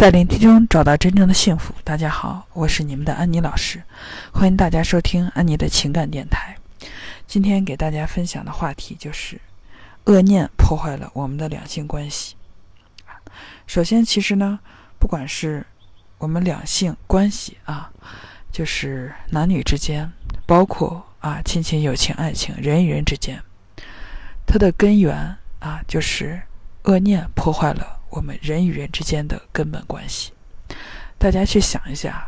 在聆听中找到真正的幸福。大家好，我是你们的安妮老师，欢迎大家收听安妮的情感电台。今天给大家分享的话题就是恶念破坏了我们的两性关系。首先，其实呢，不管是我们两性关系啊，就是男女之间，包括啊亲情、友情、爱情，人与人之间，它的根源啊，就是恶念破坏了。我们人与人之间的根本关系，大家去想一下，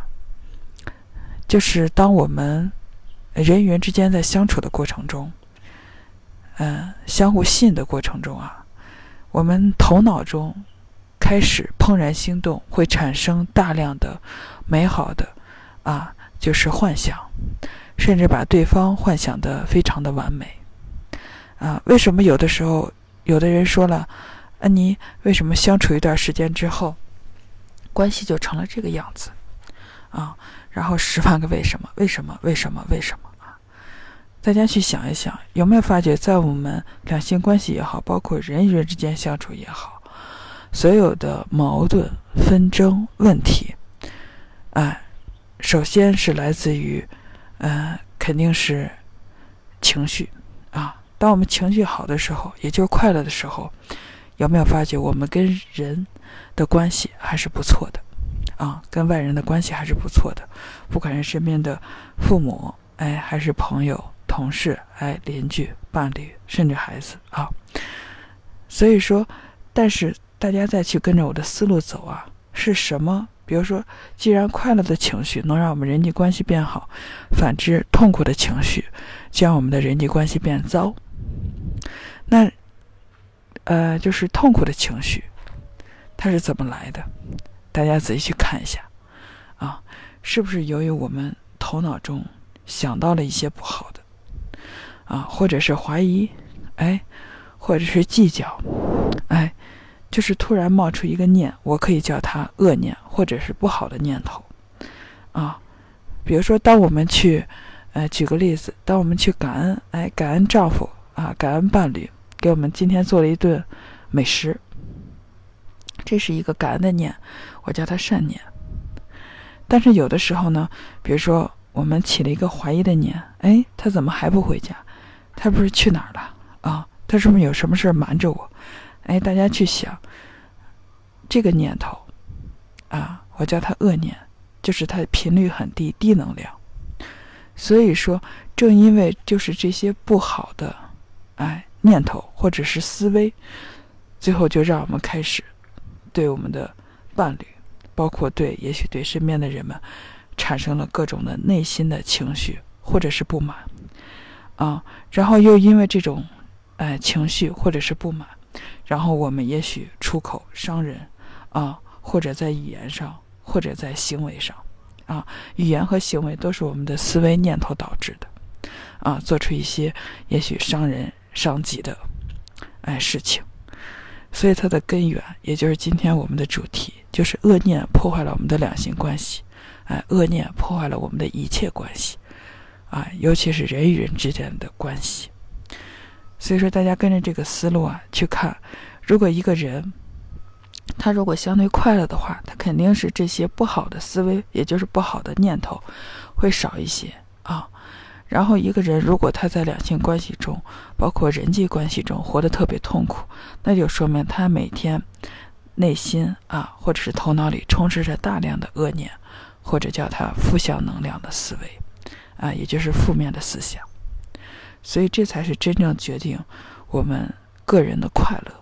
就是当我们人与人之间在相处的过程中，嗯，相互吸引的过程中啊，我们头脑中开始怦然心动，会产生大量的美好的啊，就是幻想，甚至把对方幻想的非常的完美啊。为什么有的时候有的人说了？安妮为什么相处一段时间之后，关系就成了这个样子啊？然后十万个为什么？为什么？为什么？为什么啊？大家去想一想，有没有发觉，在我们两性关系也好，包括人与人之间相处也好，所有的矛盾、纷争、问题，哎，首先是来自于，嗯，肯定是情绪啊。当我们情绪好的时候，也就是快乐的时候。有没有发觉我们跟人的关系还是不错的啊？跟外人的关系还是不错的，不管是身边的父母，哎，还是朋友、同事，哎，邻居、伴侣，甚至孩子啊。所以说，但是大家再去跟着我的思路走啊，是什么？比如说，既然快乐的情绪能让我们人际关系变好，反之，痛苦的情绪将我们的人际关系变糟，那。呃，就是痛苦的情绪，它是怎么来的？大家仔细去看一下，啊，是不是由于我们头脑中想到了一些不好的，啊，或者是怀疑，哎，或者是计较，哎，就是突然冒出一个念，我可以叫它恶念，或者是不好的念头，啊，比如说，当我们去，呃，举个例子，当我们去感恩，哎，感恩丈夫啊，感恩伴侣。给我们今天做了一顿美食，这是一个感恩的念，我叫它善念。但是有的时候呢，比如说我们起了一个怀疑的念，哎，他怎么还不回家？他不是去哪儿了啊？他是不是有什么事瞒着我？哎，大家去想这个念头啊，我叫它恶念，就是它频率很低，低能量。所以说，正因为就是这些不好的，哎。念头或者是思维，最后就让我们开始对我们的伴侣，包括对也许对身边的人们，产生了各种的内心的情绪或者是不满啊，然后又因为这种哎情绪或者是不满，然后我们也许出口伤人啊，或者在语言上或者在行为上啊，语言和行为都是我们的思维念头导致的啊，做出一些也许伤人。伤己的，哎，事情，所以它的根源，也就是今天我们的主题，就是恶念破坏了我们的两性关系，哎，恶念破坏了我们的一切关系，啊，尤其是人与人之间的关系。所以说，大家跟着这个思路啊去看，如果一个人，他如果相对快乐的话，他肯定是这些不好的思维，也就是不好的念头，会少一些啊。然后一个人如果他在两性关系中，包括人际关系中活得特别痛苦，那就说明他每天内心啊，或者是头脑里充斥着大量的恶念，或者叫他负向能量的思维，啊，也就是负面的思想。所以这才是真正决定我们个人的快乐，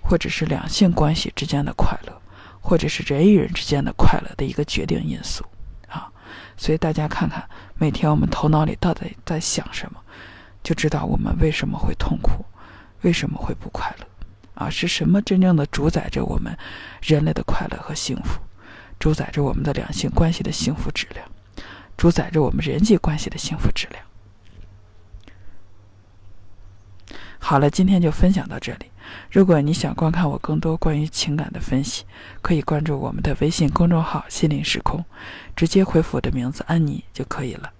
或者是两性关系之间的快乐，或者是人与人之间的快乐的一个决定因素。所以大家看看，每天我们头脑里到底在想什么，就知道我们为什么会痛苦，为什么会不快乐，啊，是什么真正的主宰着我们人类的快乐和幸福，主宰着我们的两性关系的幸福质量，主宰着我们人际关系的幸福质量。好了，今天就分享到这里。如果你想观看我更多关于情感的分析，可以关注我们的微信公众号“心灵时空”，直接回复我的名字“安妮”就可以了。